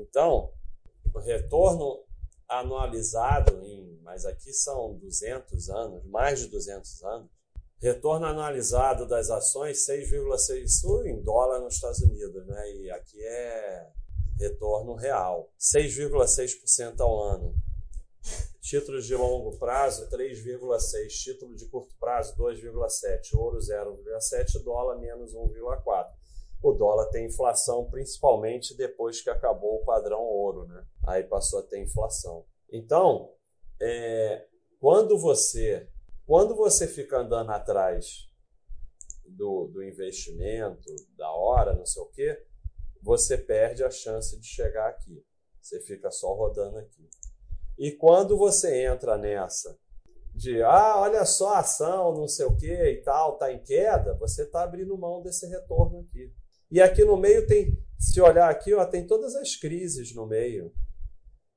Então, o retorno anualizado em, mas aqui são 200 anos, mais de 200 anos, retorno anualizado das ações 6,6 isso em dólar nos Estados Unidos, né? E aqui é retorno real, 6,6% ao ano. Títulos de longo prazo 3,6, título de curto prazo 2,7, ouro 0,7, dólar menos 1,4 o dólar tem inflação principalmente depois que acabou o padrão ouro, né? Aí passou a ter inflação. Então, é, quando você quando você fica andando atrás do, do investimento, da hora, não sei o quê, você perde a chance de chegar aqui. Você fica só rodando aqui. E quando você entra nessa de, ah, olha só a ação, não sei o que e tal, tá em queda, você está abrindo mão desse retorno aqui. E aqui no meio tem, se olhar aqui, ó, tem todas as crises no meio.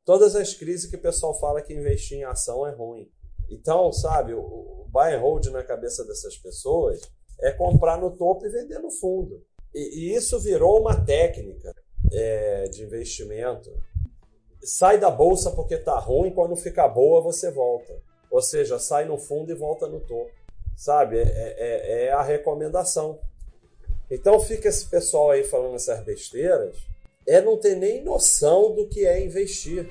Todas as crises que o pessoal fala que investir em ação é ruim. Então, sabe, o, buy and hold na cabeça dessas pessoas é comprar no topo e vender no fundo. E, e isso virou uma técnica é, de investimento. Sai da bolsa porque tá ruim, quando fica boa você volta. Ou seja, sai no fundo e volta no topo. Sabe, é, é, é a recomendação. Então fica esse pessoal aí falando essas besteiras, é não ter nem noção do que é investir.